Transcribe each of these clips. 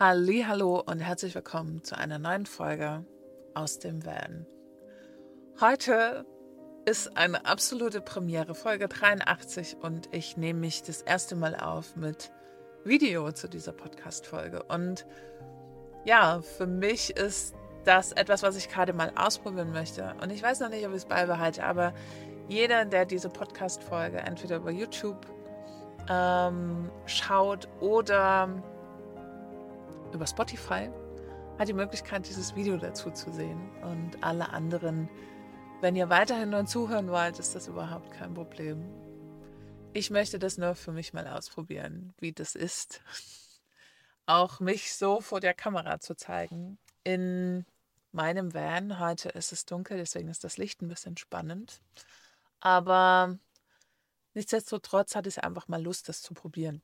Hallo und herzlich willkommen zu einer neuen Folge aus dem Van. Heute ist eine absolute Premiere, Folge 83 und ich nehme mich das erste Mal auf mit Video zu dieser Podcast-Folge. Und ja, für mich ist das etwas, was ich gerade mal ausprobieren möchte. Und ich weiß noch nicht, ob ich es beibehalte, aber jeder, der diese Podcast-Folge entweder über YouTube ähm, schaut oder über Spotify, hat die Möglichkeit, dieses Video dazu zu sehen. Und alle anderen, wenn ihr weiterhin nur zuhören wollt, ist das überhaupt kein Problem. Ich möchte das nur für mich mal ausprobieren, wie das ist, auch mich so vor der Kamera zu zeigen. In meinem Van, heute ist es dunkel, deswegen ist das Licht ein bisschen spannend. Aber nichtsdestotrotz hatte ich einfach mal Lust, das zu probieren.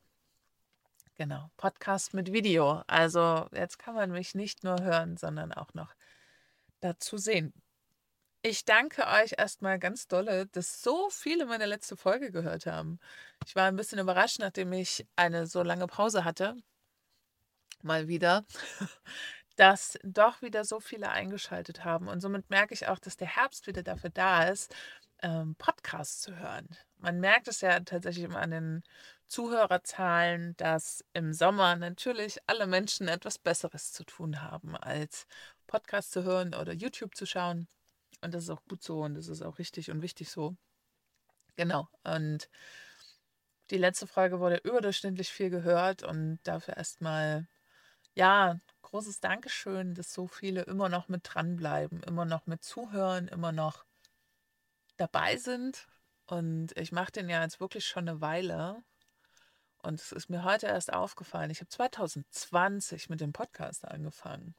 Genau, Podcast mit Video. Also jetzt kann man mich nicht nur hören, sondern auch noch dazu sehen. Ich danke euch erstmal ganz dolle, dass so viele meine letzte Folge gehört haben. Ich war ein bisschen überrascht, nachdem ich eine so lange Pause hatte. Mal wieder. Dass doch wieder so viele eingeschaltet haben. Und somit merke ich auch, dass der Herbst wieder dafür da ist, ähm, Podcasts zu hören. Man merkt es ja tatsächlich immer an den Zuhörerzahlen, dass im Sommer natürlich alle Menschen etwas Besseres zu tun haben, als Podcast zu hören oder YouTube zu schauen. Und das ist auch gut so und das ist auch richtig und wichtig so. Genau. Und die letzte Folge wurde überdurchschnittlich viel gehört und dafür erstmal, ja, großes Dankeschön, dass so viele immer noch mit dranbleiben, immer noch mit zuhören, immer noch dabei sind. Und ich mache den ja jetzt wirklich schon eine Weile. Und es ist mir heute erst aufgefallen. Ich habe 2020 mit dem Podcast angefangen.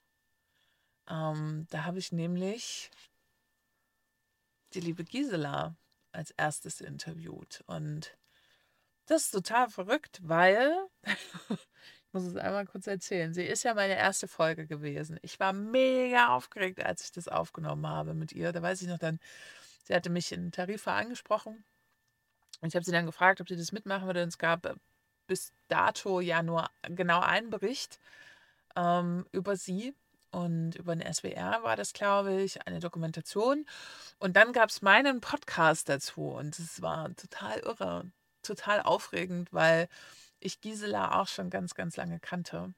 Ähm, da habe ich nämlich die liebe Gisela als erstes interviewt. Und das ist total verrückt, weil, ich muss es einmal kurz erzählen, sie ist ja meine erste Folge gewesen. Ich war mega aufgeregt, als ich das aufgenommen habe mit ihr. Da weiß ich noch dann, sie hatte mich in Tarifa angesprochen. Und ich habe sie dann gefragt, ob sie das mitmachen würde. Und es gab äh, bis dato ja nur genau einen Bericht ähm, über sie. Und über den SWR war das, glaube ich, eine Dokumentation. Und dann gab es meinen Podcast dazu. Und es war total irre, total aufregend, weil ich Gisela auch schon ganz, ganz lange kannte.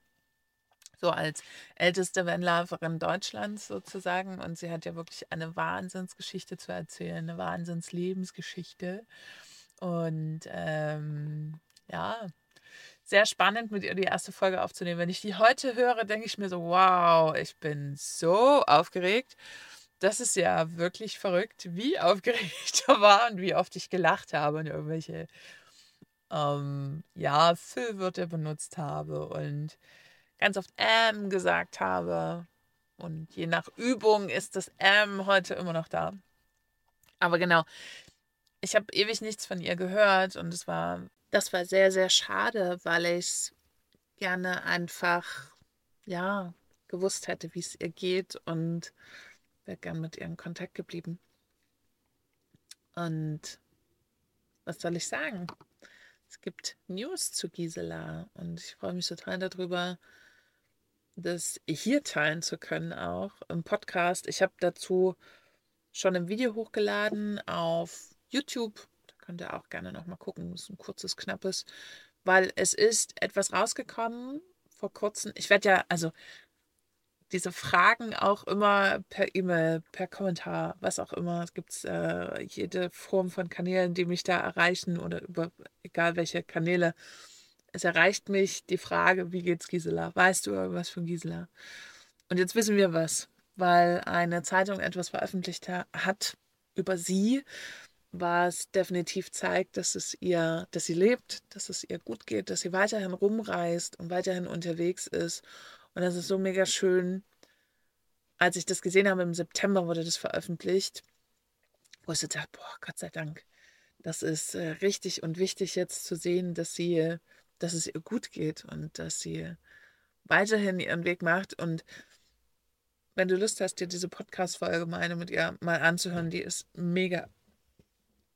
So als älteste Vanliferin Deutschlands sozusagen. Und sie hat ja wirklich eine Wahnsinnsgeschichte zu erzählen, eine Wahnsinnslebensgeschichte. Und ähm, ja, sehr spannend, mit ihr die erste Folge aufzunehmen. Wenn ich die heute höre, denke ich mir so, wow, ich bin so aufgeregt. Das ist ja wirklich verrückt, wie aufgeregt ich war und wie oft ich gelacht habe und irgendwelche ähm, ja, Füllwörter benutzt habe und ganz oft M gesagt habe. Und je nach Übung ist das M heute immer noch da. Aber genau, ich habe ewig nichts von ihr gehört und es war das war sehr, sehr schade, weil ich gerne einfach, ja, gewusst hätte, wie es ihr geht und wäre gern mit ihr in Kontakt geblieben. Und was soll ich sagen? Es gibt News zu Gisela und ich freue mich total darüber, das hier teilen zu können, auch im Podcast. Ich habe dazu schon ein Video hochgeladen auf YouTube Könnt ihr auch gerne nochmal gucken. Das ist ein kurzes, knappes, weil es ist etwas rausgekommen vor kurzem. Ich werde ja, also diese Fragen auch immer per E-Mail, per Kommentar, was auch immer. Es gibt äh, jede Form von Kanälen, die mich da erreichen oder über egal welche Kanäle. Es erreicht mich die Frage, wie geht's Gisela? Weißt du irgendwas von Gisela? Und jetzt wissen wir was, weil eine Zeitung etwas veröffentlicht hat über sie was definitiv zeigt, dass es ihr, dass sie lebt, dass es ihr gut geht, dass sie weiterhin rumreist und weiterhin unterwegs ist. Und das ist so mega schön. Als ich das gesehen habe, im September wurde das veröffentlicht, wo ich so dachte, boah, Gott sei Dank, das ist äh, richtig und wichtig jetzt zu sehen, dass sie, dass es ihr gut geht und dass sie weiterhin ihren Weg macht. Und wenn du Lust hast, dir diese Podcast-Folge meine mit ihr mal anzuhören, die ist mega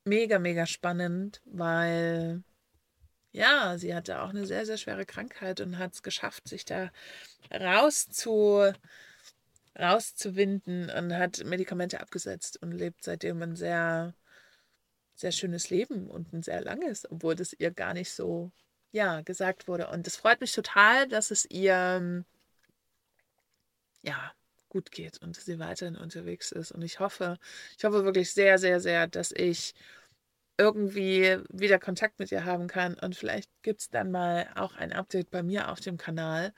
mega, mega spannend, weil ja, sie hatte auch eine sehr, sehr schwere Krankheit und hat es geschafft, sich da rauszu, rauszuwinden und hat Medikamente abgesetzt und lebt seitdem ein sehr, sehr schönes Leben und ein sehr langes, obwohl das ihr gar nicht so, ja, gesagt wurde. Und es freut mich total, dass es ihr, ja, gut geht und sie weiterhin unterwegs ist. Und ich hoffe, ich hoffe wirklich sehr, sehr, sehr, dass ich irgendwie wieder Kontakt mit ihr haben kann. Und vielleicht gibt es dann mal auch ein Update bei mir auf dem Kanal,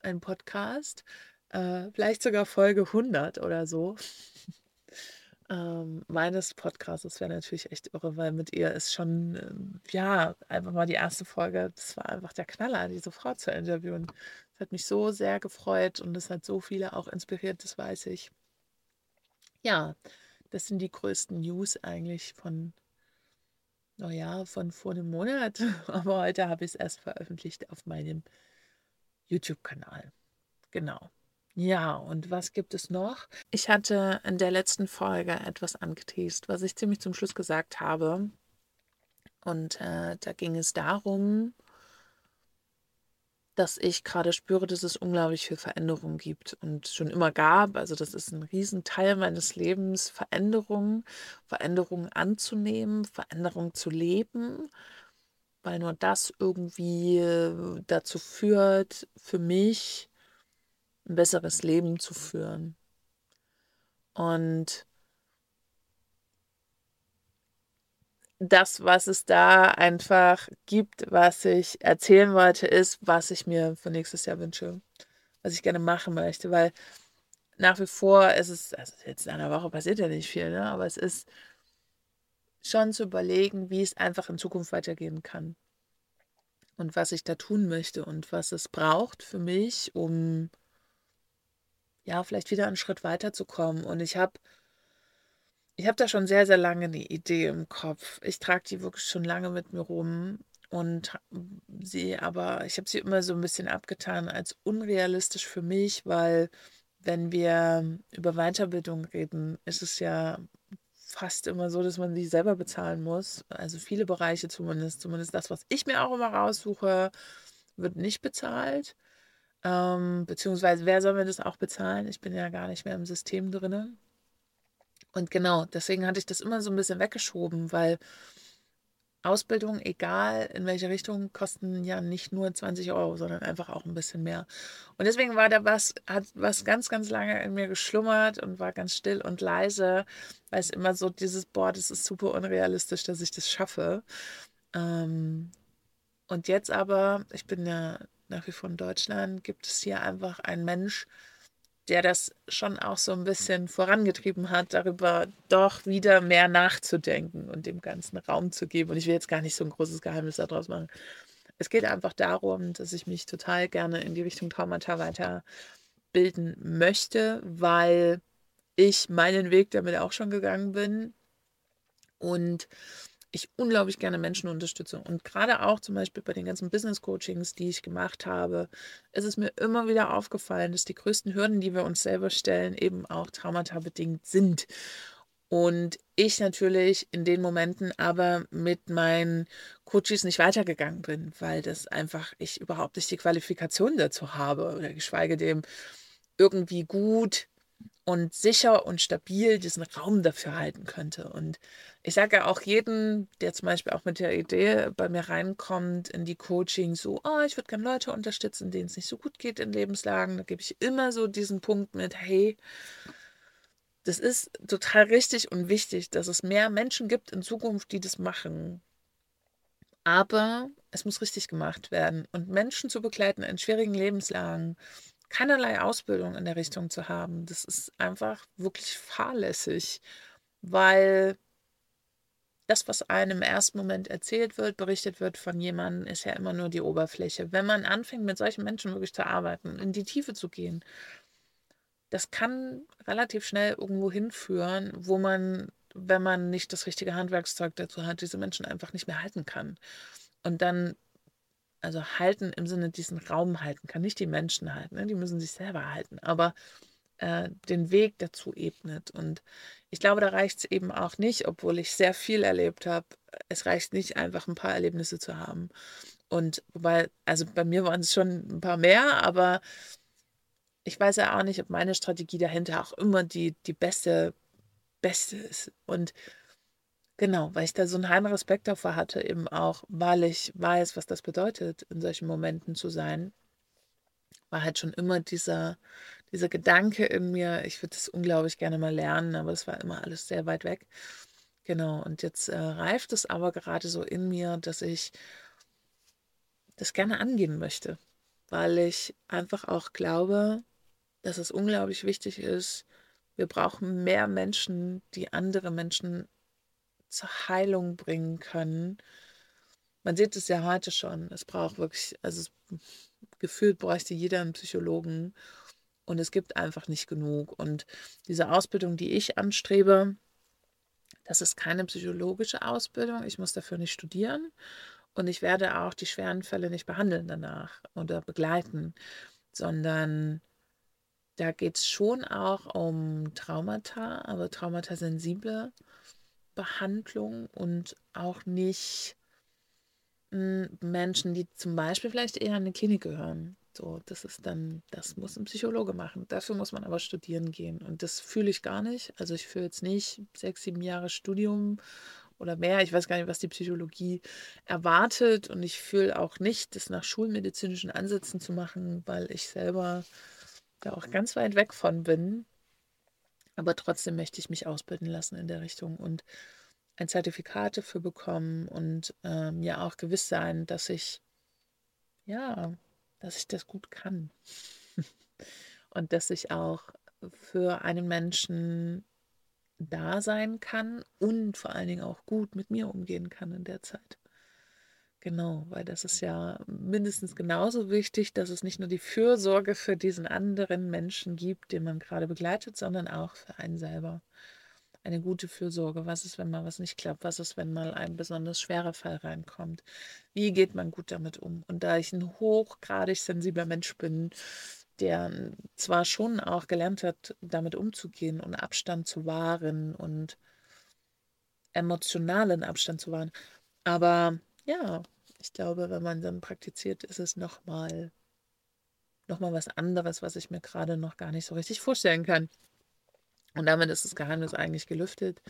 ein Podcast, äh, vielleicht sogar Folge 100 oder so. ähm, meines Podcasts, das wäre natürlich echt irre, weil mit ihr ist schon, ähm, ja, einfach mal die erste Folge, das war einfach der Knaller, diese Frau zu interviewen. Das hat mich so sehr gefreut und es hat so viele auch inspiriert, das weiß ich. Ja, das sind die größten News eigentlich von, naja, von vor einem Monat. Aber heute habe ich es erst veröffentlicht auf meinem YouTube-Kanal. Genau. Ja, und was gibt es noch? Ich hatte in der letzten Folge etwas angeteased, was ich ziemlich zum Schluss gesagt habe. Und äh, da ging es darum, dass ich gerade spüre, dass es unglaublich viel Veränderung gibt und schon immer gab. Also das ist ein Riesenteil meines Lebens, Veränderung, Veränderung anzunehmen, Veränderung zu leben, weil nur das irgendwie äh, dazu führt, für mich ein besseres Leben zu führen. Und das, was es da einfach gibt, was ich erzählen wollte, ist, was ich mir für nächstes Jahr wünsche, was ich gerne machen möchte, weil nach wie vor ist es, also jetzt in einer Woche passiert ja nicht viel, ne? aber es ist schon zu überlegen, wie es einfach in Zukunft weitergehen kann und was ich da tun möchte und was es braucht für mich, um ja, vielleicht wieder einen Schritt weiterzukommen. Und ich habe ich habe da schon sehr, sehr lange eine Idee im Kopf. Ich trage die wirklich schon lange mit mir rum und sie aber, ich habe sie immer so ein bisschen abgetan als unrealistisch für mich, weil wenn wir über Weiterbildung reden, ist es ja fast immer so, dass man sie selber bezahlen muss. Also viele Bereiche zumindest, zumindest das, was ich mir auch immer raussuche, wird nicht bezahlt. Ähm, beziehungsweise, wer soll mir das auch bezahlen? Ich bin ja gar nicht mehr im System drin. Und genau, deswegen hatte ich das immer so ein bisschen weggeschoben, weil Ausbildung, egal in welche Richtung, kosten ja nicht nur 20 Euro, sondern einfach auch ein bisschen mehr. Und deswegen war da was, hat was ganz, ganz lange in mir geschlummert und war ganz still und leise, weil es immer so dieses, boah, das ist super unrealistisch, dass ich das schaffe. Ähm, und jetzt aber, ich bin ja nach wie vor in Deutschland, gibt es hier einfach einen Mensch, der das schon auch so ein bisschen vorangetrieben hat, darüber doch wieder mehr nachzudenken und dem Ganzen Raum zu geben. Und ich will jetzt gar nicht so ein großes Geheimnis daraus machen. Es geht einfach darum, dass ich mich total gerne in die Richtung Traumata weiterbilden möchte, weil ich meinen Weg damit auch schon gegangen bin. Und ich unglaublich gerne Menschen unterstütze. Und gerade auch zum Beispiel bei den ganzen Business-Coachings, die ich gemacht habe, ist es mir immer wieder aufgefallen, dass die größten Hürden, die wir uns selber stellen, eben auch traumata bedingt sind. Und ich natürlich in den Momenten aber mit meinen Coaches nicht weitergegangen bin, weil das einfach ich überhaupt nicht die Qualifikation dazu habe oder geschweige dem irgendwie gut und sicher und stabil diesen Raum dafür halten könnte. Und ich sage ja auch jedem, der zum Beispiel auch mit der Idee bei mir reinkommt in die Coaching, so, oh, ich würde gerne Leute unterstützen, denen es nicht so gut geht in Lebenslagen. Da gebe ich immer so diesen Punkt mit, hey, das ist total richtig und wichtig, dass es mehr Menschen gibt in Zukunft, die das machen. Aber es muss richtig gemacht werden. Und Menschen zu begleiten in schwierigen Lebenslagen, keinerlei Ausbildung in der Richtung zu haben, das ist einfach wirklich fahrlässig, weil das, was einem im ersten Moment erzählt wird, berichtet wird von jemandem, ist ja immer nur die Oberfläche. Wenn man anfängt, mit solchen Menschen wirklich zu arbeiten, in die Tiefe zu gehen, das kann relativ schnell irgendwo hinführen, wo man, wenn man nicht das richtige Handwerkszeug dazu hat, diese Menschen einfach nicht mehr halten kann. Und dann also halten im Sinne diesen Raum halten kann, nicht die Menschen halten, ne? die müssen sich selber halten, aber äh, den Weg dazu ebnet. Und ich glaube, da reicht es eben auch nicht, obwohl ich sehr viel erlebt habe. Es reicht nicht einfach ein paar Erlebnisse zu haben Und wobei, also bei mir waren es schon ein paar mehr, aber ich weiß ja auch nicht, ob meine Strategie dahinter auch immer die, die beste, beste ist. Und genau, weil ich da so einen heimlichen Respekt davor hatte, eben auch, weil ich weiß, was das bedeutet, in solchen Momenten zu sein, war halt schon immer dieser, dieser Gedanke in mir, ich würde das unglaublich gerne mal lernen, aber es war immer alles sehr weit weg. Genau, und jetzt äh, reift es aber gerade so in mir, dass ich das gerne angehen möchte, weil ich einfach auch glaube, dass es unglaublich wichtig ist, wir brauchen mehr Menschen, die andere Menschen zur Heilung bringen können. Man sieht es ja heute schon. Es braucht wirklich, also gefühlt bräuchte jeder einen Psychologen und es gibt einfach nicht genug. Und diese Ausbildung, die ich anstrebe, das ist keine psychologische Ausbildung. Ich muss dafür nicht studieren und ich werde auch die schweren Fälle nicht behandeln danach oder begleiten, sondern da geht es schon auch um Traumata, aber traumatasensible Behandlung und auch nicht hm, Menschen, die zum Beispiel vielleicht eher in eine Klinik gehören. So, das ist dann, das muss ein Psychologe machen. Dafür muss man aber studieren gehen. Und das fühle ich gar nicht. Also ich fühle jetzt nicht sechs, sieben Jahre Studium oder mehr. Ich weiß gar nicht, was die Psychologie erwartet. Und ich fühle auch nicht, das nach schulmedizinischen Ansätzen zu machen, weil ich selber da auch ganz weit weg von bin. Aber trotzdem möchte ich mich ausbilden lassen in der Richtung und ein Zertifikat dafür bekommen und ähm, mir auch gewiss sein, dass ich, ja, dass ich das gut kann. und dass ich auch für einen Menschen da sein kann und vor allen Dingen auch gut mit mir umgehen kann in der Zeit. Genau, weil das ist ja mindestens genauso wichtig, dass es nicht nur die Fürsorge für diesen anderen Menschen gibt, den man gerade begleitet, sondern auch für einen selber. Eine gute Fürsorge. Was ist, wenn mal was nicht klappt? Was ist, wenn mal ein besonders schwerer Fall reinkommt? Wie geht man gut damit um? Und da ich ein hochgradig sensibler Mensch bin, der zwar schon auch gelernt hat, damit umzugehen und Abstand zu wahren und emotionalen Abstand zu wahren, aber ja, ich glaube, wenn man dann praktiziert, ist es nochmal noch mal was anderes, was ich mir gerade noch gar nicht so richtig vorstellen kann. Und damit ist das Geheimnis eigentlich gelüftet.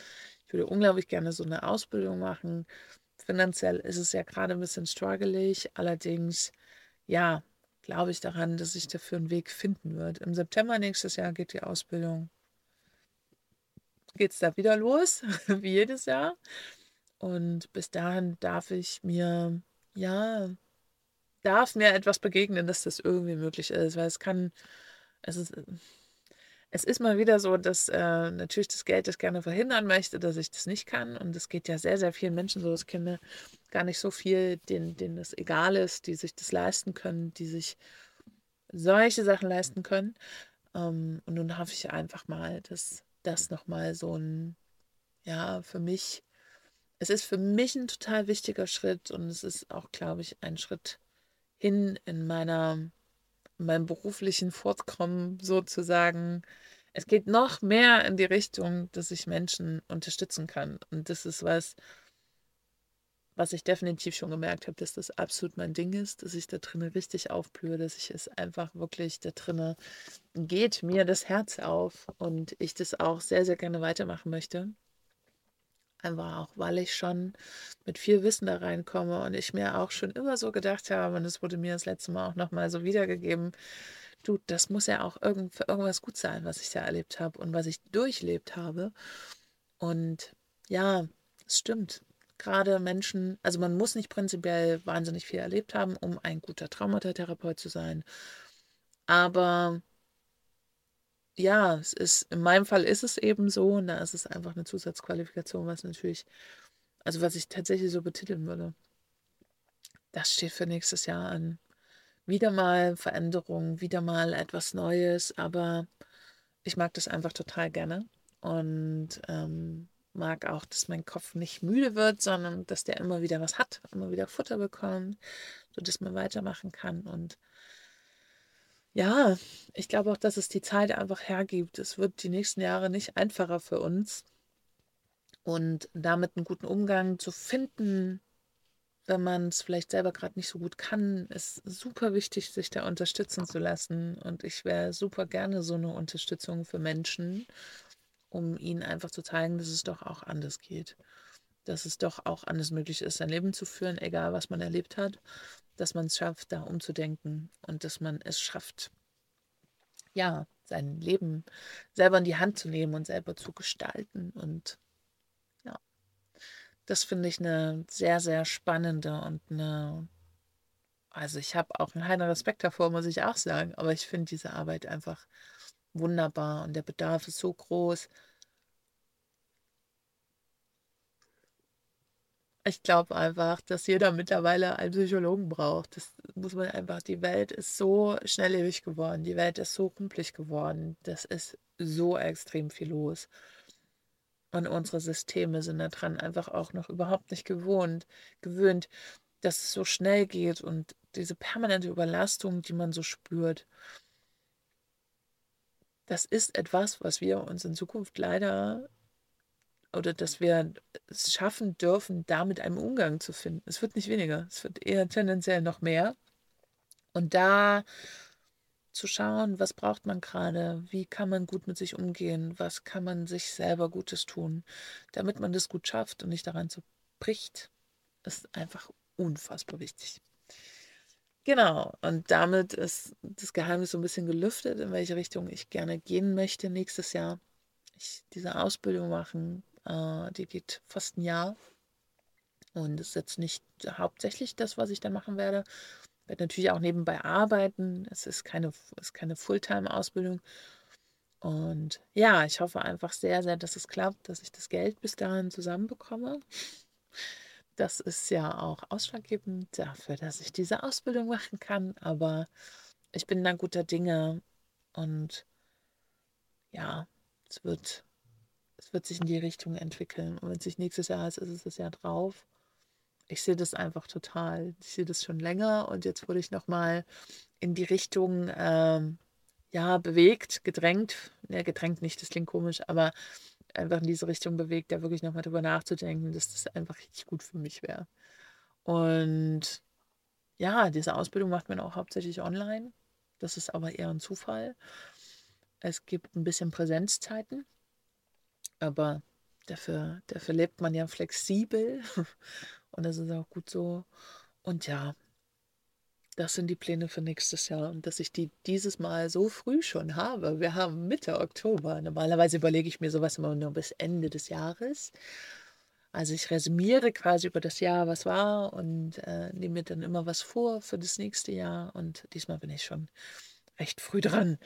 Ich würde unglaublich gerne so eine Ausbildung machen. Finanziell ist es ja gerade ein bisschen struggelig. Allerdings, ja, glaube ich daran, dass ich dafür einen Weg finden wird. Im September nächstes Jahr geht die Ausbildung. Geht es da wieder los, wie jedes Jahr. Und bis dahin darf ich mir, ja, darf mir etwas begegnen, dass das irgendwie möglich ist, weil es kann, es ist, es ist mal wieder so, dass äh, natürlich das Geld das gerne verhindern möchte, dass ich das nicht kann. Und es geht ja sehr, sehr vielen Menschen so, dass Kinder gar nicht so viel, denen, denen das egal ist, die sich das leisten können, die sich solche Sachen leisten können. Ähm, und nun hoffe ich einfach mal, dass das nochmal so ein, ja, für mich es ist für mich ein total wichtiger Schritt und es ist auch, glaube ich, ein Schritt hin in meiner, in meinem beruflichen Fortkommen sozusagen. Es geht noch mehr in die Richtung, dass ich Menschen unterstützen kann. Und das ist was, was ich definitiv schon gemerkt habe, dass das absolut mein Ding ist, dass ich da drinnen richtig aufblühe, dass ich es einfach wirklich da drinnen geht mir das Herz auf und ich das auch sehr, sehr gerne weitermachen möchte. Einfach auch, weil ich schon mit viel Wissen da reinkomme und ich mir auch schon immer so gedacht habe, und es wurde mir das letzte Mal auch nochmal so wiedergegeben, du, das muss ja auch irgend, für irgendwas gut sein, was ich da erlebt habe und was ich durchlebt habe. Und ja, es stimmt. Gerade Menschen, also man muss nicht prinzipiell wahnsinnig viel erlebt haben, um ein guter Traumatherapeut zu sein. Aber ja, es ist, in meinem Fall ist es eben so, und da ist es einfach eine Zusatzqualifikation, was natürlich, also was ich tatsächlich so betiteln würde. Das steht für nächstes Jahr an. Wieder mal Veränderung, wieder mal etwas Neues, aber ich mag das einfach total gerne und ähm, mag auch, dass mein Kopf nicht müde wird, sondern dass der immer wieder was hat, immer wieder Futter bekommt, sodass man weitermachen kann und ja, ich glaube auch, dass es die Zeit einfach hergibt. Es wird die nächsten Jahre nicht einfacher für uns. Und damit einen guten Umgang zu finden, wenn man es vielleicht selber gerade nicht so gut kann, ist super wichtig, sich da unterstützen zu lassen. Und ich wäre super gerne so eine Unterstützung für Menschen, um ihnen einfach zu zeigen, dass es doch auch anders geht. Dass es doch auch anders möglich ist, sein Leben zu führen, egal was man erlebt hat. Dass man es schafft, da umzudenken und dass man es schafft, ja, sein Leben selber in die Hand zu nehmen und selber zu gestalten. Und ja, das finde ich eine sehr, sehr spannende und eine, also ich habe auch einen heiden Respekt davor, muss ich auch sagen, aber ich finde diese Arbeit einfach wunderbar und der Bedarf ist so groß. Ich glaube einfach, dass jeder mittlerweile einen Psychologen braucht. Das muss man einfach, die Welt ist so schnelllebig geworden, die Welt ist so rumpelig geworden, das ist so extrem viel los. Und unsere Systeme sind daran einfach auch noch überhaupt nicht gewohnt, gewöhnt, dass es so schnell geht und diese permanente Überlastung, die man so spürt. Das ist etwas, was wir uns in Zukunft leider oder dass wir es schaffen dürfen, damit einen Umgang zu finden. Es wird nicht weniger, es wird eher tendenziell noch mehr. Und da zu schauen, was braucht man gerade, wie kann man gut mit sich umgehen, was kann man sich selber Gutes tun, damit man das gut schafft und nicht daran zerbricht, ist einfach unfassbar wichtig. Genau, und damit ist das Geheimnis so ein bisschen gelüftet, in welche Richtung ich gerne gehen möchte nächstes Jahr. Ich diese Ausbildung machen, äh, die geht fast ein Jahr. Und ist jetzt nicht hauptsächlich das, was ich dann machen werde. Ich werde natürlich auch nebenbei arbeiten. Es ist keine, ist keine Fulltime-Ausbildung. Und ja, ich hoffe einfach sehr, sehr, dass es klappt, dass ich das Geld bis dahin zusammenbekomme. Das ist ja auch ausschlaggebend dafür, dass ich diese Ausbildung machen kann. Aber ich bin da guter Dinge und ja, es wird es wird sich in die Richtung entwickeln. Und wenn es sich nächstes Jahr ist, ist es das Jahr drauf. Ich sehe das einfach total. Ich sehe das schon länger und jetzt wurde ich nochmal in die Richtung ähm, ja, bewegt, gedrängt. Ja, gedrängt nicht, das klingt komisch, aber einfach in diese Richtung bewegt, da wirklich nochmal drüber nachzudenken, dass das einfach richtig gut für mich wäre. Und ja, diese Ausbildung macht man auch hauptsächlich online. Das ist aber eher ein Zufall. Es gibt ein bisschen Präsenzzeiten aber dafür, dafür lebt man ja flexibel und das ist auch gut so. Und ja, das sind die Pläne für nächstes Jahr und dass ich die dieses Mal so früh schon habe. Wir haben Mitte Oktober. Normalerweise überlege ich mir sowas immer nur bis Ende des Jahres. Also ich resümiere quasi über das Jahr, was war und äh, nehme mir dann immer was vor für das nächste Jahr. Und diesmal bin ich schon recht früh dran.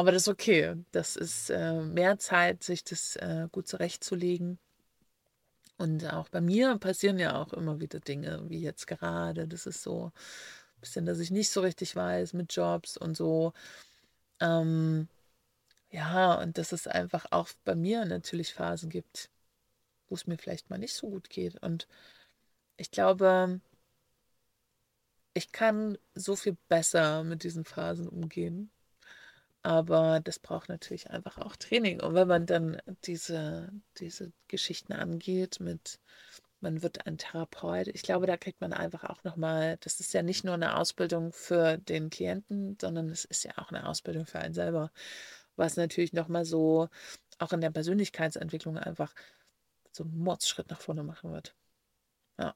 Aber das ist okay. Das ist äh, mehr Zeit, sich das äh, gut zurechtzulegen. Und auch bei mir passieren ja auch immer wieder Dinge, wie jetzt gerade. Das ist so ein bisschen, dass ich nicht so richtig weiß mit Jobs und so. Ähm, ja, und dass es einfach auch bei mir natürlich Phasen gibt, wo es mir vielleicht mal nicht so gut geht. Und ich glaube, ich kann so viel besser mit diesen Phasen umgehen. Aber das braucht natürlich einfach auch Training. Und wenn man dann diese, diese Geschichten angeht mit, man wird ein Therapeut, ich glaube, da kriegt man einfach auch nochmal, das ist ja nicht nur eine Ausbildung für den Klienten, sondern es ist ja auch eine Ausbildung für einen selber, was natürlich nochmal so auch in der Persönlichkeitsentwicklung einfach so einen Mordsschritt nach vorne machen wird. Ja.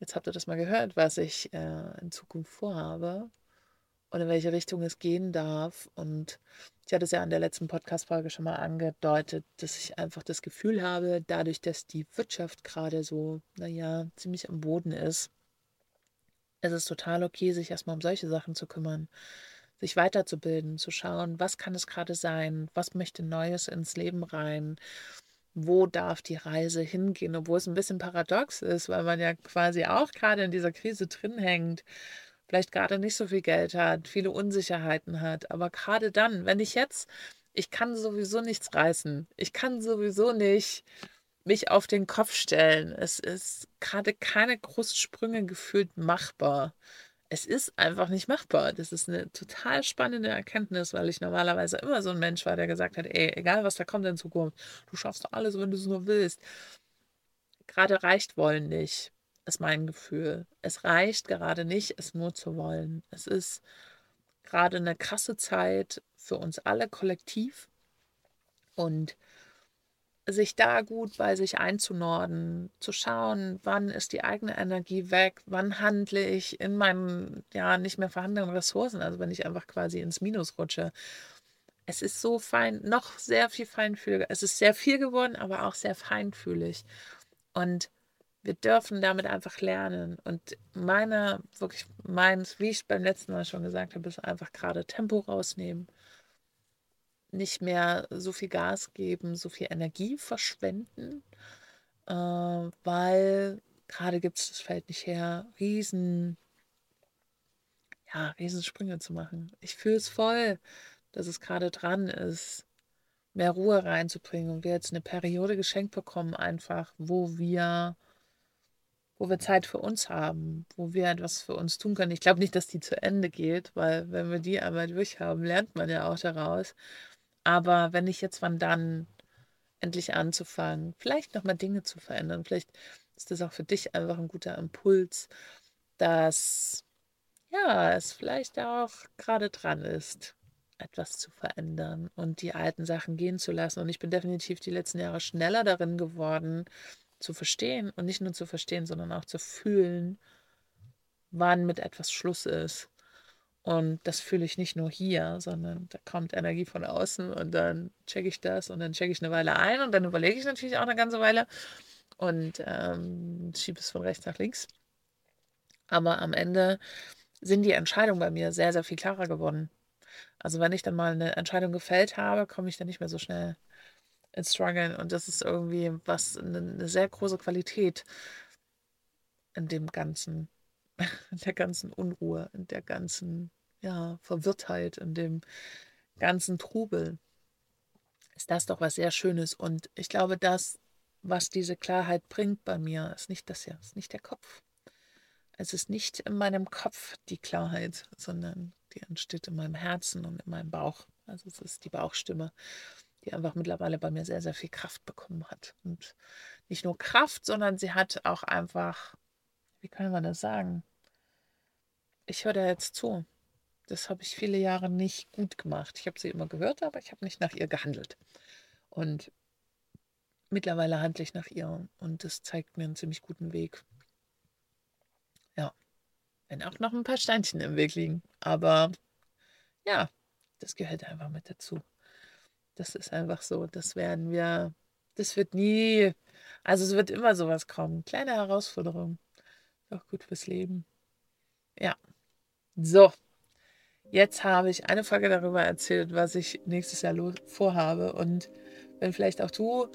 Jetzt habt ihr das mal gehört, was ich äh, in Zukunft vorhabe und in welche Richtung es gehen darf. Und ich hatte es ja an der letzten Podcast-Folge schon mal angedeutet, dass ich einfach das Gefühl habe, dadurch, dass die Wirtschaft gerade so, naja, ziemlich am Boden ist, ist es total okay, sich erstmal um solche Sachen zu kümmern, sich weiterzubilden, zu schauen, was kann es gerade sein, was möchte Neues ins Leben rein, wo darf die Reise hingehen, obwohl es ein bisschen paradox ist, weil man ja quasi auch gerade in dieser Krise drin hängt vielleicht gerade nicht so viel Geld hat, viele Unsicherheiten hat. Aber gerade dann, wenn ich jetzt, ich kann sowieso nichts reißen. Ich kann sowieso nicht mich auf den Kopf stellen. Es ist gerade keine großen gefühlt machbar. Es ist einfach nicht machbar. Das ist eine total spannende Erkenntnis, weil ich normalerweise immer so ein Mensch war, der gesagt hat, ey, egal was da kommt in Zukunft, du schaffst alles, wenn du es nur willst. Gerade reicht wollen nicht. Ist mein Gefühl. Es reicht gerade nicht, es nur zu wollen. Es ist gerade eine krasse Zeit für uns alle kollektiv und sich da gut bei sich einzunorden, zu schauen, wann ist die eigene Energie weg, wann handle ich in meinen ja nicht mehr vorhandenen Ressourcen, also wenn ich einfach quasi ins Minus rutsche. Es ist so fein, noch sehr viel feinfühliger. Es ist sehr viel geworden, aber auch sehr feinfühlig. Und wir dürfen damit einfach lernen. Und meine, wirklich meins, wie ich beim letzten Mal schon gesagt habe, ist einfach gerade Tempo rausnehmen. Nicht mehr so viel Gas geben, so viel Energie verschwenden, äh, weil gerade gibt es das Feld nicht her, riesen, ja, Riesensprünge zu machen. Ich fühle es voll, dass es gerade dran ist, mehr Ruhe reinzubringen und wir jetzt eine Periode geschenkt bekommen, einfach, wo wir wo wir Zeit für uns haben, wo wir etwas für uns tun können. Ich glaube nicht, dass die zu Ende geht, weil wenn wir die einmal durchhaben, lernt man ja auch daraus. Aber wenn nicht jetzt, wann dann endlich anzufangen, vielleicht nochmal Dinge zu verändern, vielleicht ist das auch für dich einfach ein guter Impuls, dass ja, es vielleicht auch gerade dran ist, etwas zu verändern und die alten Sachen gehen zu lassen. Und ich bin definitiv die letzten Jahre schneller darin geworden, zu verstehen und nicht nur zu verstehen, sondern auch zu fühlen, wann mit etwas Schluss ist. Und das fühle ich nicht nur hier, sondern da kommt Energie von außen und dann checke ich das und dann checke ich eine Weile ein und dann überlege ich natürlich auch eine ganze Weile und ähm, schiebe es von rechts nach links. Aber am Ende sind die Entscheidungen bei mir sehr, sehr viel klarer geworden. Also wenn ich dann mal eine Entscheidung gefällt habe, komme ich dann nicht mehr so schnell ins Struggeln. Und das ist irgendwie was, eine, sehr große Qualität in dem Ganzen, in der ganzen Unruhe, in der ganzen ja, Verwirrtheit, in dem ganzen Trubel. Ist das doch was sehr Schönes. Und ich glaube, das, was diese Klarheit bringt bei mir, ist nicht das ja, ist nicht der Kopf. Es ist nicht in meinem Kopf die Klarheit, sondern die entsteht in meinem Herzen und in meinem Bauch. Also es ist die Bauchstimme die einfach mittlerweile bei mir sehr, sehr viel Kraft bekommen hat. Und nicht nur Kraft, sondern sie hat auch einfach, wie kann man das sagen? Ich höre da jetzt zu. Das habe ich viele Jahre nicht gut gemacht. Ich habe sie immer gehört, aber ich habe nicht nach ihr gehandelt. Und mittlerweile handle ich nach ihr und das zeigt mir einen ziemlich guten Weg. Ja, wenn auch noch ein paar Steinchen im Weg liegen. Aber ja, das gehört einfach mit dazu. Das ist einfach so. Das werden wir, das wird nie, also es wird immer sowas kommen. Kleine Herausforderung. Auch gut fürs Leben. Ja. So. Jetzt habe ich eine Folge darüber erzählt, was ich nächstes Jahr vorhabe. Und wenn vielleicht auch du,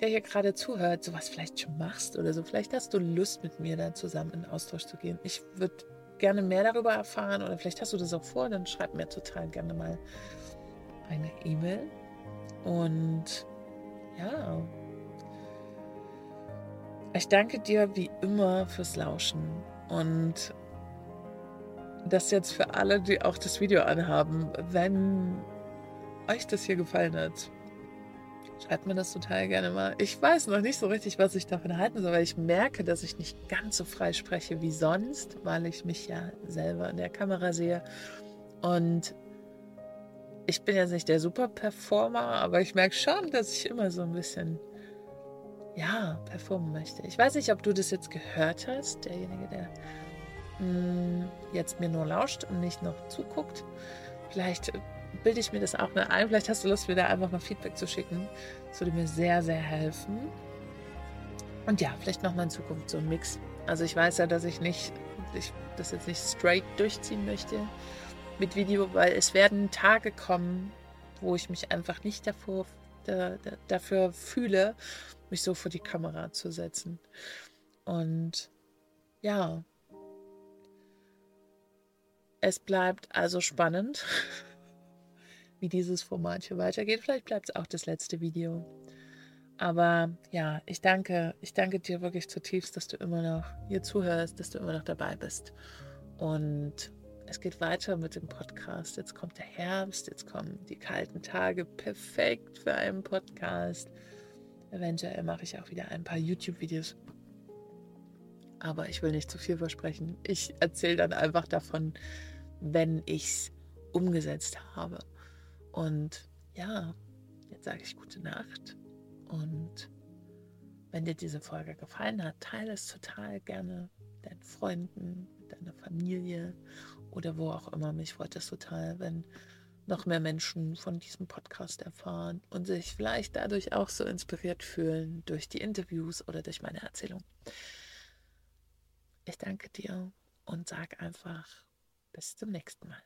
der hier gerade zuhört, sowas vielleicht schon machst oder so, vielleicht hast du Lust, mit mir da zusammen in Austausch zu gehen. Ich würde gerne mehr darüber erfahren oder vielleicht hast du das auch vor, dann schreib mir total gerne mal eine E-Mail. Und ja, ich danke dir wie immer fürs Lauschen. Und das jetzt für alle, die auch das Video anhaben, wenn euch das hier gefallen hat, schreibt mir das total gerne mal. Ich weiß noch nicht so richtig, was ich davon halten soll, weil ich merke, dass ich nicht ganz so frei spreche wie sonst, weil ich mich ja selber in der Kamera sehe. Und ich bin jetzt nicht der Super-Performer, aber ich merke schon, dass ich immer so ein bisschen, ja, performen möchte. Ich weiß nicht, ob du das jetzt gehört hast, derjenige, der mh, mm, jetzt mir nur lauscht und nicht noch zuguckt. Vielleicht bilde ich mir das auch mal ein. Vielleicht hast du Lust, mir da einfach mal Feedback zu schicken. Das würde mir sehr, sehr helfen. Und ja, vielleicht nochmal in Zukunft so ein Mix. Also ich weiß ja, dass ich nicht, ich das jetzt nicht straight durchziehen möchte mit Video, weil es werden Tage kommen, wo ich mich einfach nicht davor, da, da, dafür fühle, mich so vor die Kamera zu setzen. Und ja, es bleibt also spannend, wie dieses Format hier weitergeht. Vielleicht bleibt es auch das letzte Video. Aber ja, ich danke, ich danke dir wirklich zutiefst, dass du immer noch hier zuhörst, dass du immer noch dabei bist. Und es geht weiter mit dem Podcast. Jetzt kommt der Herbst, jetzt kommen die kalten Tage. Perfekt für einen Podcast. Eventuell mache ich auch wieder ein paar YouTube-Videos. Aber ich will nicht zu viel versprechen. Ich erzähle dann einfach davon, wenn ich es umgesetzt habe. Und ja, jetzt sage ich gute Nacht. Und wenn dir diese Folge gefallen hat, teile es total gerne mit deinen Freunden, mit deiner Familie oder wo auch immer. Mich freut es total, wenn noch mehr Menschen von diesem Podcast erfahren und sich vielleicht dadurch auch so inspiriert fühlen durch die Interviews oder durch meine Erzählung. Ich danke dir und sage einfach bis zum nächsten Mal.